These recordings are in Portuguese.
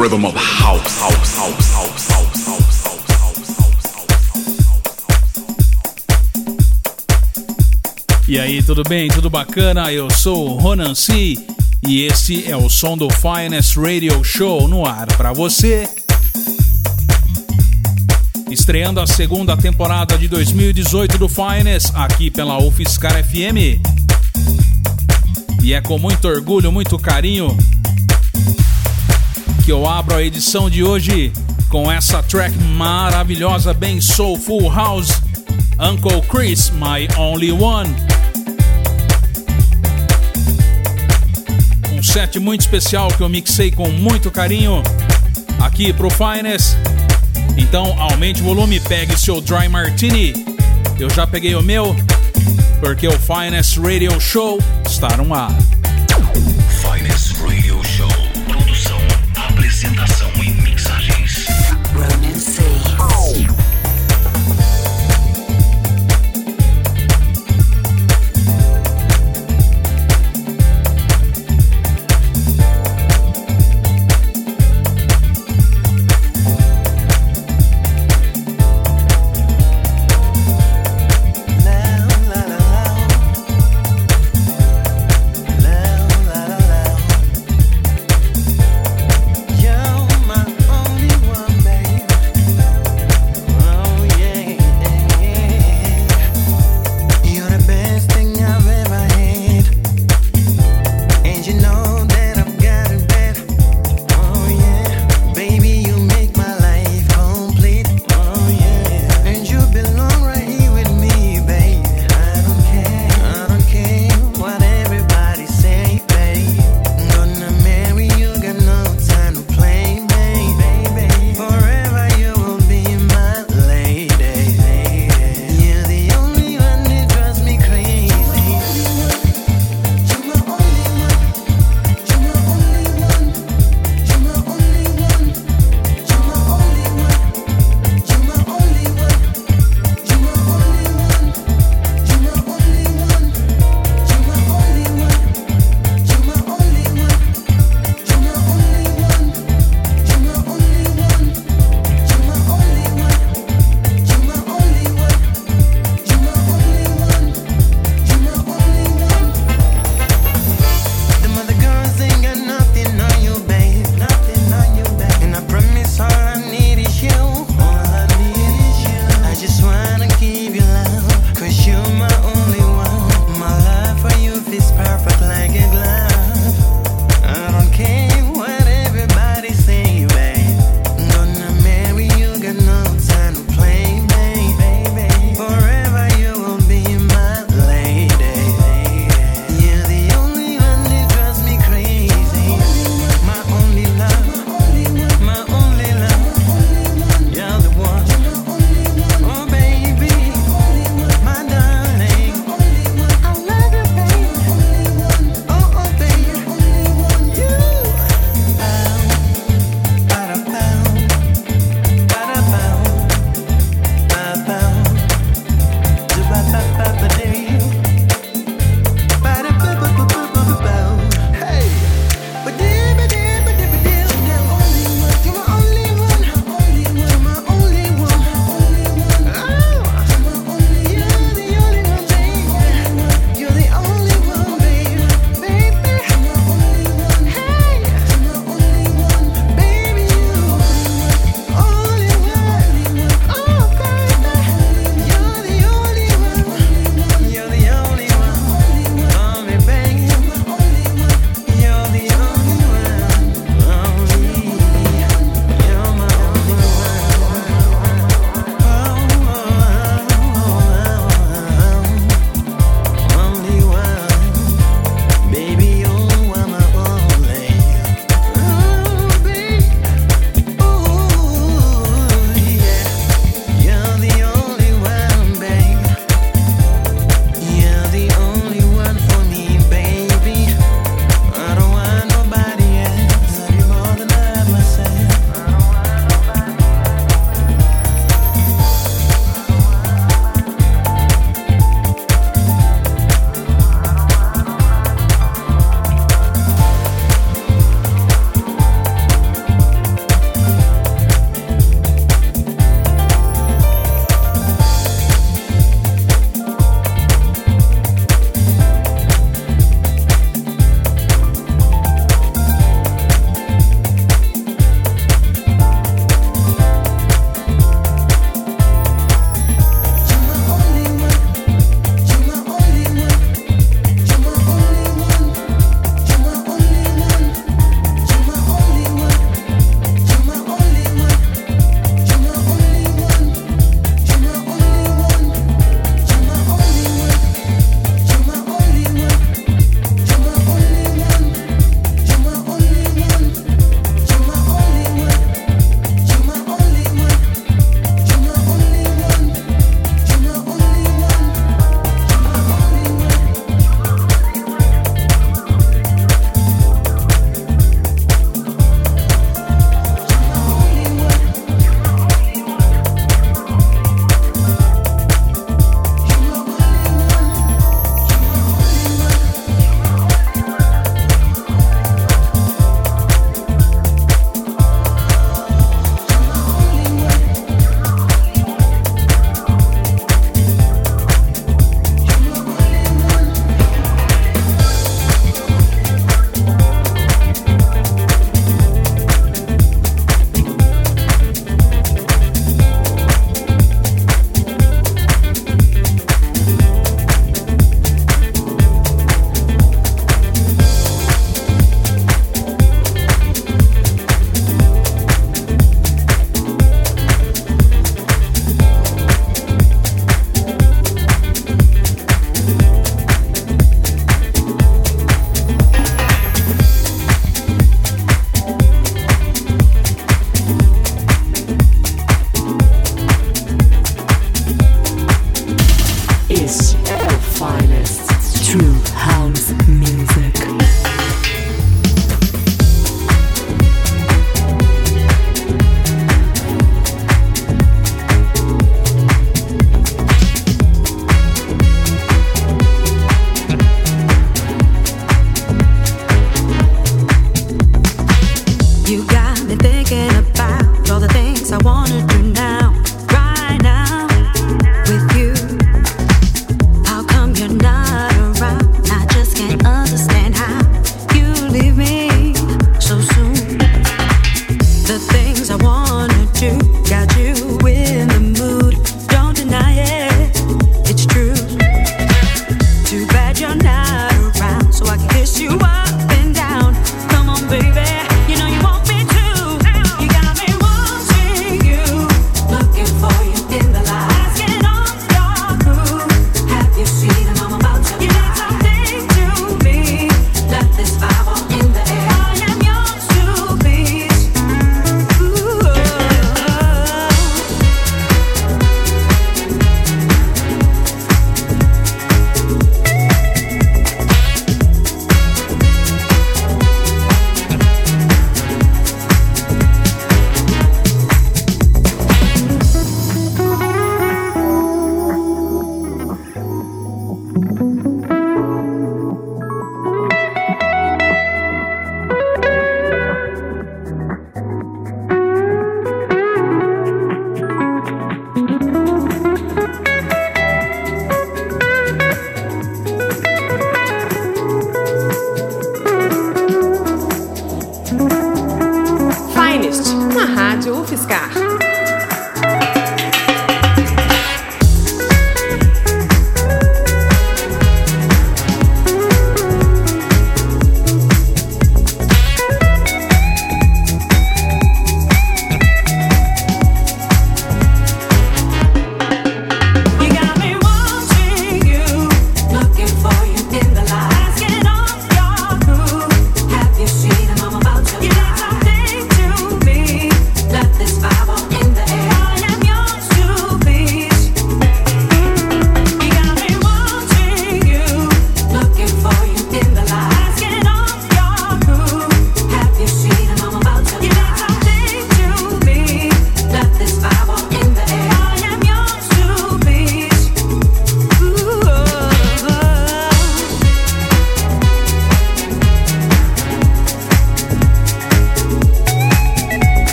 rhythm of house, house, house, house, house, house. E aí, tudo bem? Tudo bacana? Eu sou o Ronan C e esse é o som do Finest Radio Show no ar para você. Estreando a segunda temporada de 2018 do Finest aqui pela UFSCar FM. E é com muito orgulho, muito carinho que eu abro a edição de hoje com essa track maravilhosa, bem soulful house, Uncle Chris, My Only One. Um set muito especial que eu mixei com muito carinho aqui pro Finest. Então aumente o volume, pegue seu Dry Martini. Eu já peguei o meu, porque o Finest Radio Show está no ar.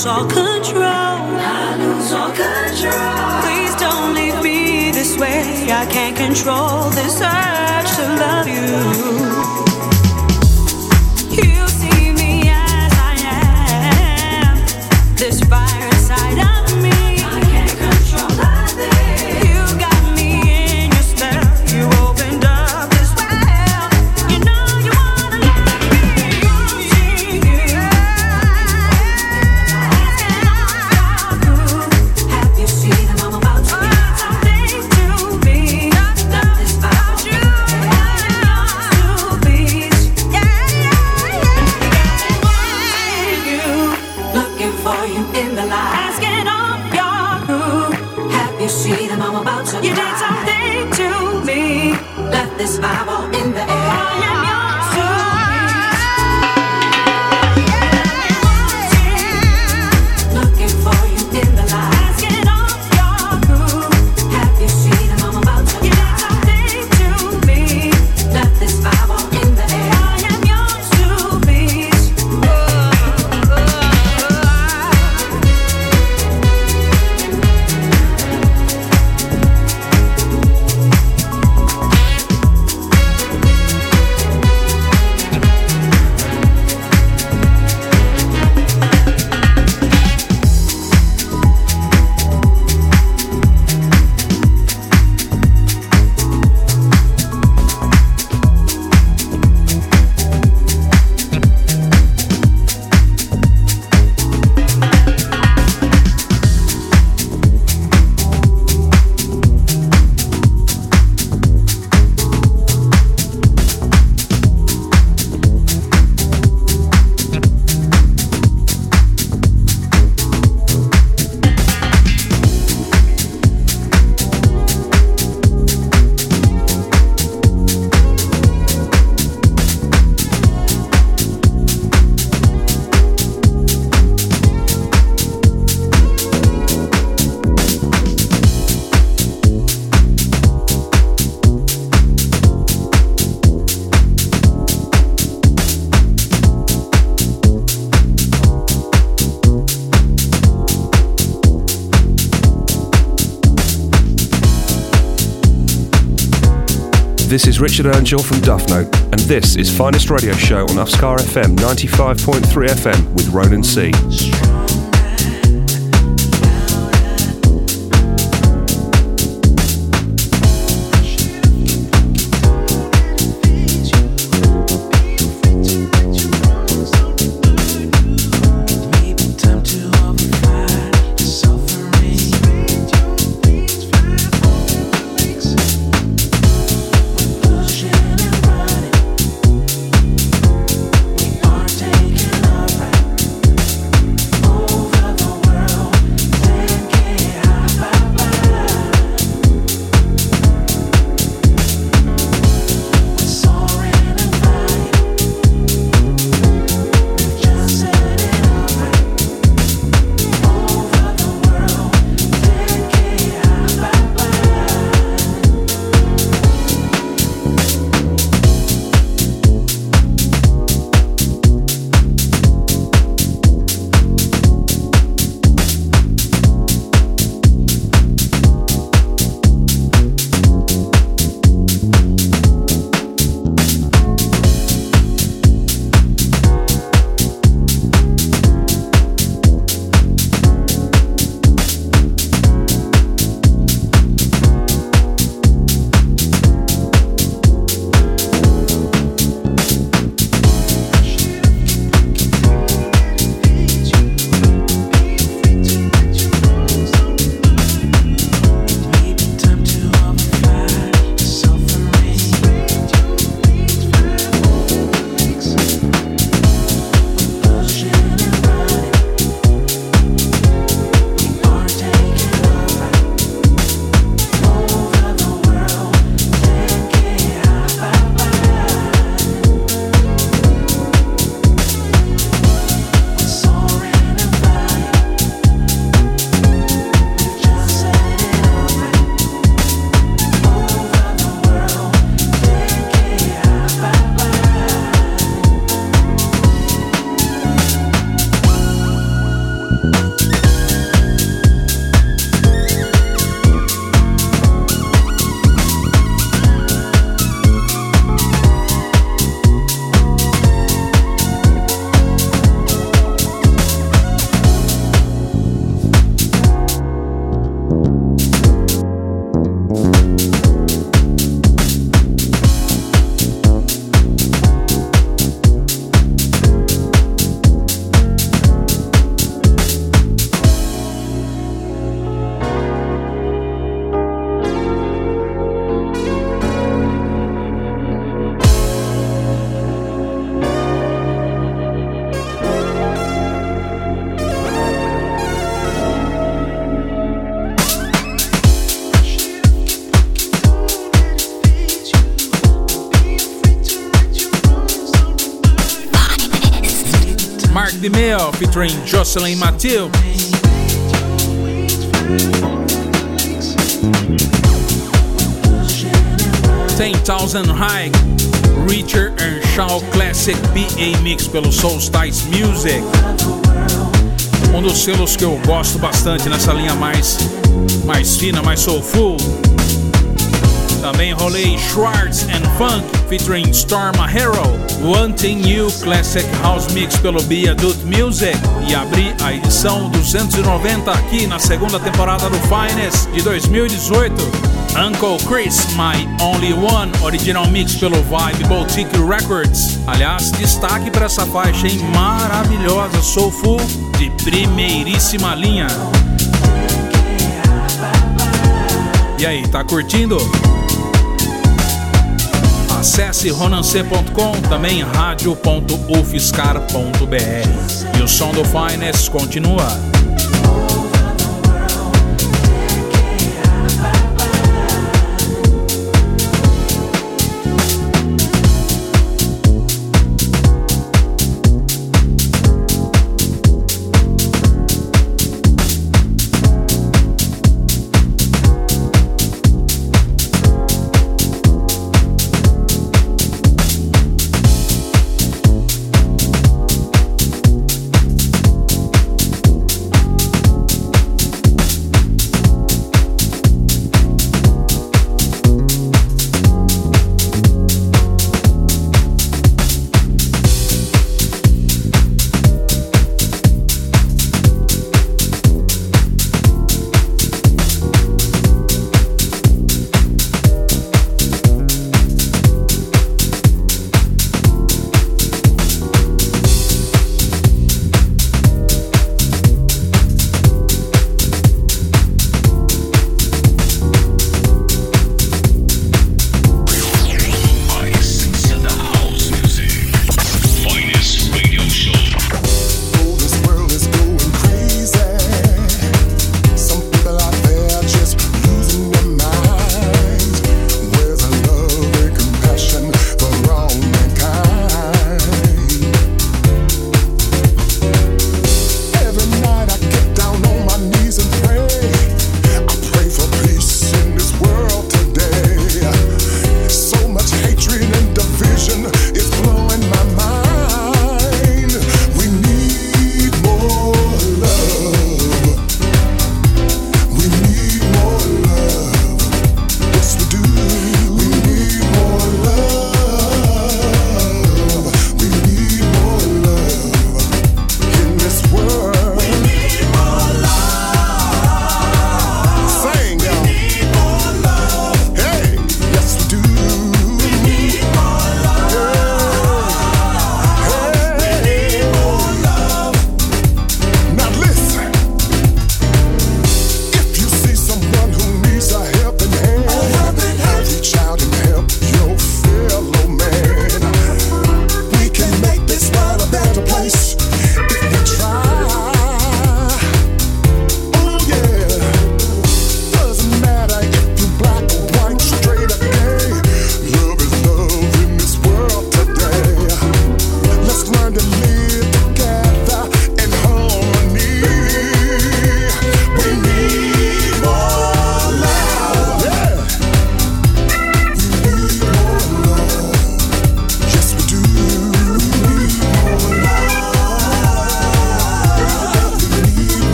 Lose all control. I lose all control. Please don't leave me this way. I can't control this urge to love you. This is Richard Earnshaw from Duff Note, and this is Finest Radio Show on Uskar FM 95.3 FM with Ronan C. featuring Jocelyn Mathieu. Ten Thousand High, Richard and Shaw Classic BA Mix pelo Soulstice Music. Um dos selos que eu gosto bastante nessa linha mais, mais fina, mais soulful. Também rolei Schwartz and Funk featuring Storm Hero, Wanting You Classic House Mix pelo Be Adult Music e abri a edição 290 aqui na segunda temporada do Finest de 2018. Uncle Chris, My Only One, original mix pelo Vibe Boutique Records. Aliás, destaque para essa faixa, hein? Maravilhosa, soulful, de primeiríssima linha. E aí, tá curtindo? Acesse ronance.com, também radio.ufscar.br. E o som do Finest continua.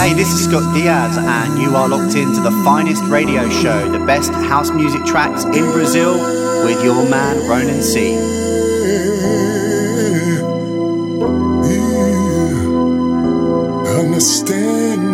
Hey, this is Scott Diaz, and you are locked into the finest radio show, the best house music tracks in Brazil, with your man Ronan C. understand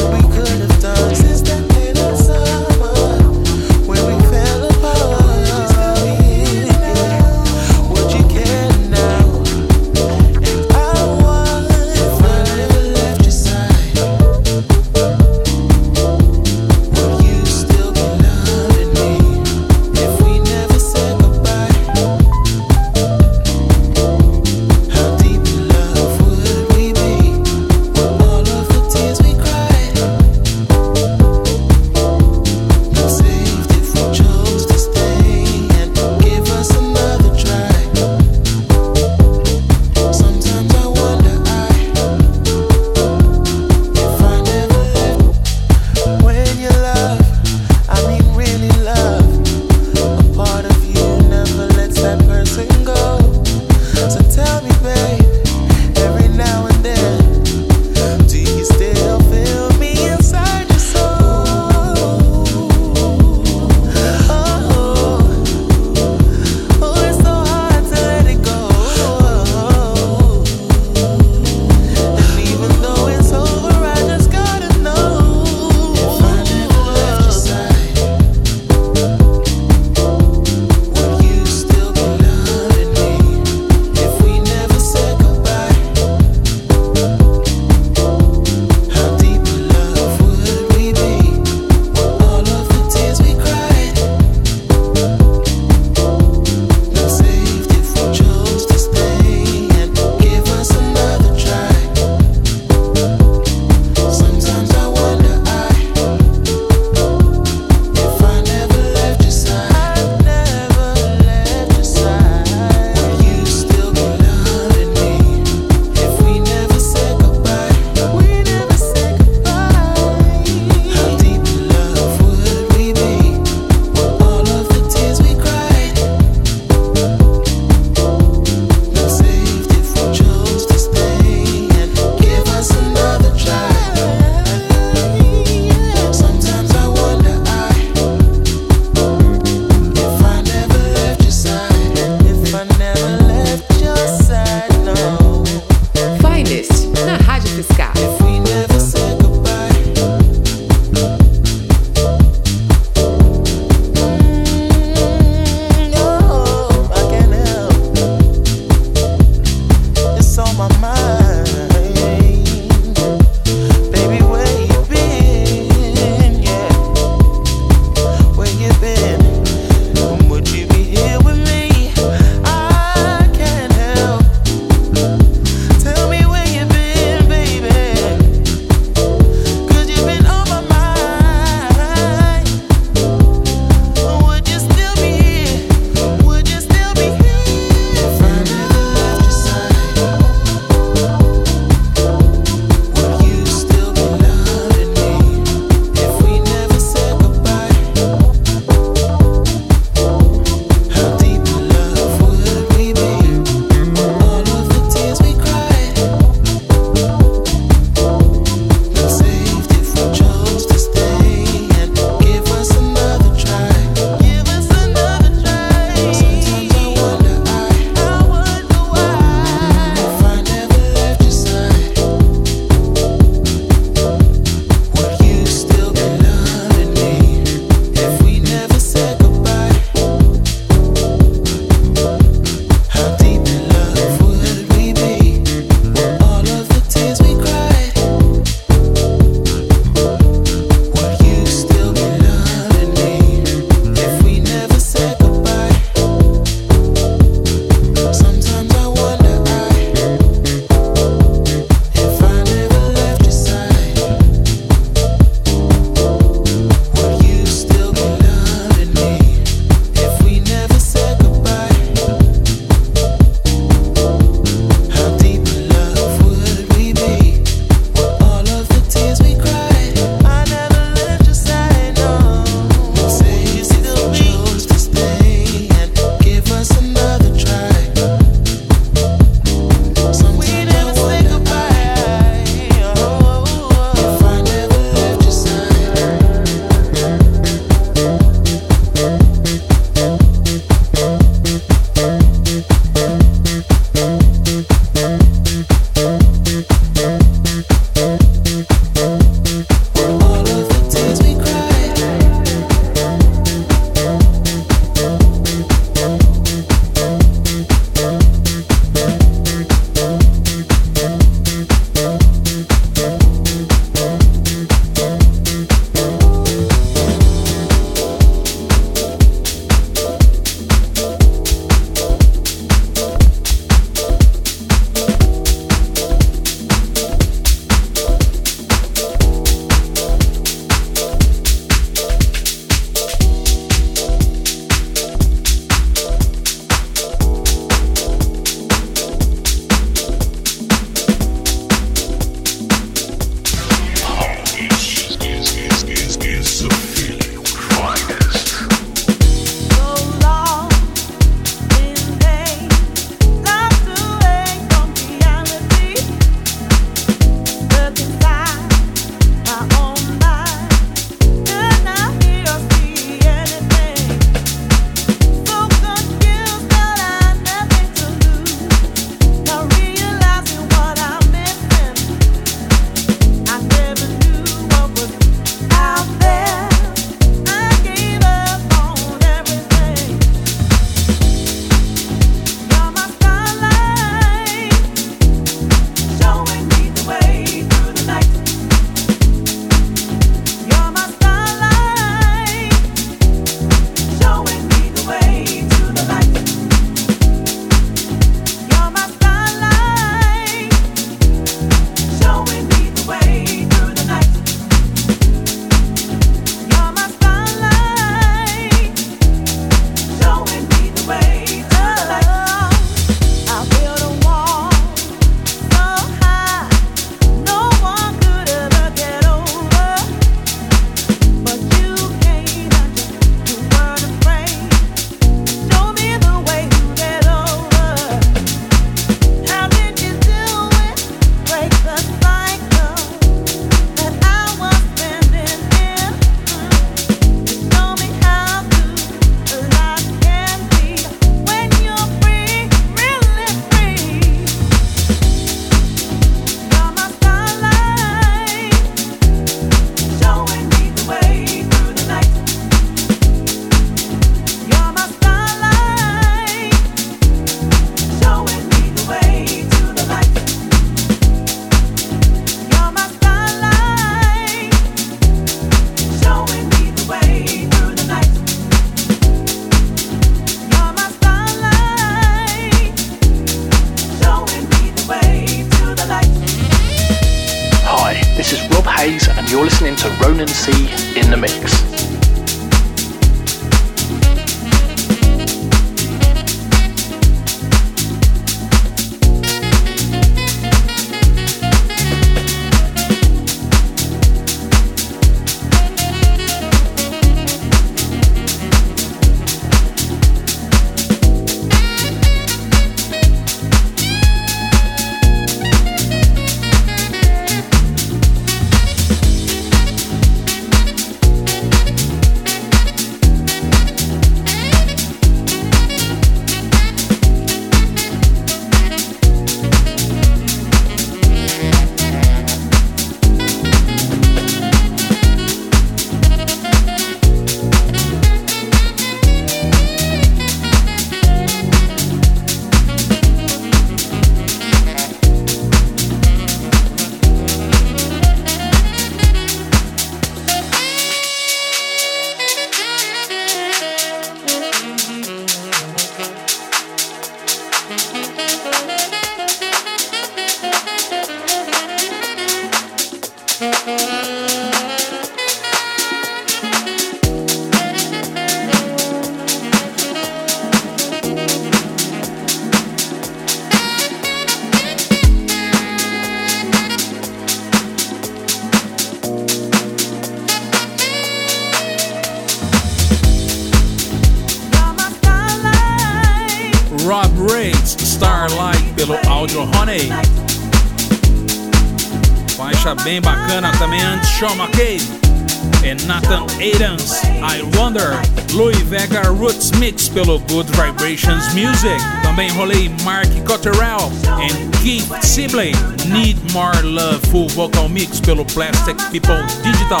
pelo Good Vibrations Music. Também rolei Mark Cotterell and Keith Sibley, Need More Love Full Vocal Mix pelo Plastic People Digital.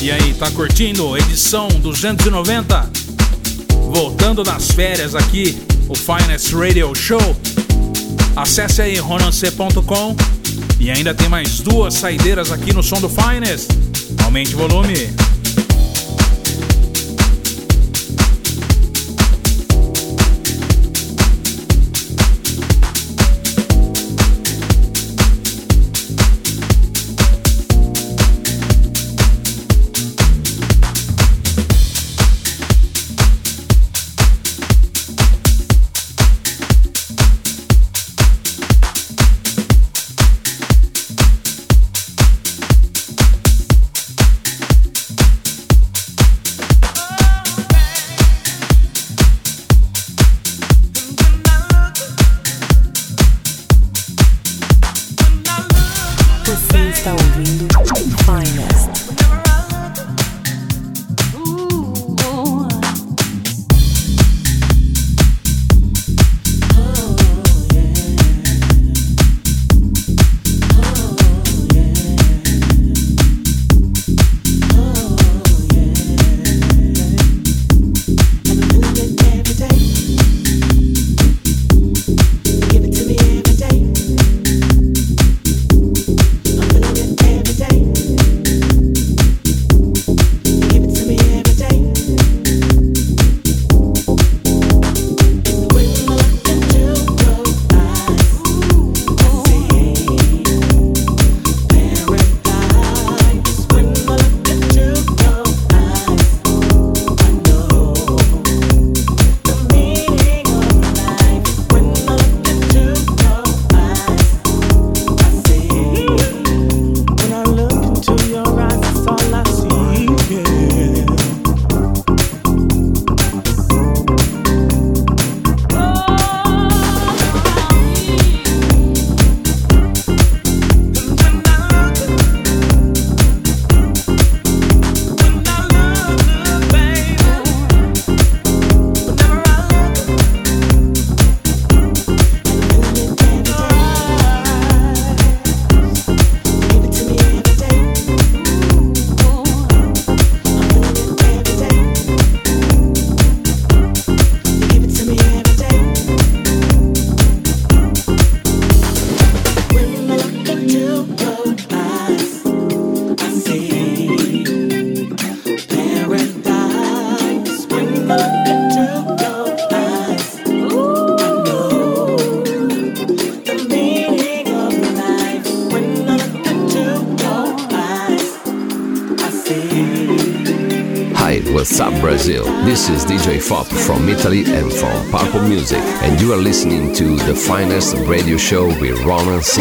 E aí, tá curtindo? Edição 290. Voltando das férias aqui, o Finest Radio Show Acesse aí ronance.com e ainda tem mais duas saideiras aqui no som do Finest. Aumente o volume. You are listening to the finest radio show with Ronan C.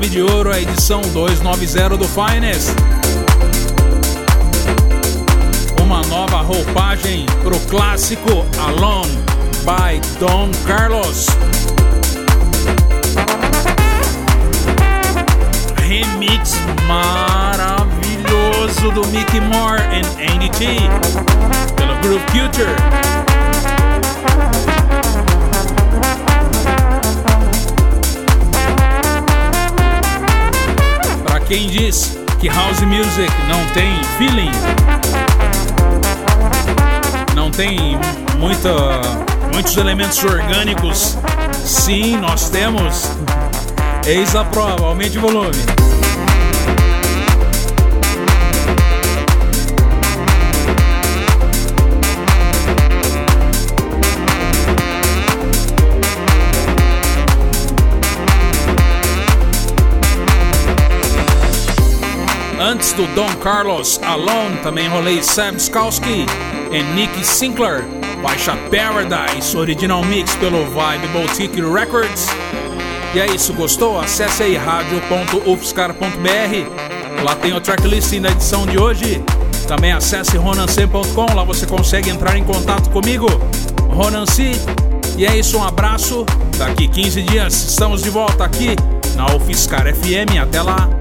chave de ouro a edição 290 do Finest. Uma nova roupagem pro clássico Alone by Don Carlos. Remix maravilhoso do Mickey Moore e Andy T pelo Groove Culture. Quem diz que house music não tem feeling, não tem muita, muitos elementos orgânicos, sim, nós temos. Eis a prova, aumente o volume. Antes do Don Carlos Alone, também rolei Sam Skalski e Nick Sinclair. Baixa Paradise, original mix pelo Vibe Boutique Records. E é isso, gostou? Acesse aí radio.ufscar.br. Lá tem o tracklist da edição de hoje. Também acesse ronancem.com, lá você consegue entrar em contato comigo, Ronanci. E é isso, um abraço. Daqui 15 dias estamos de volta aqui na UFSCar FM. Até lá.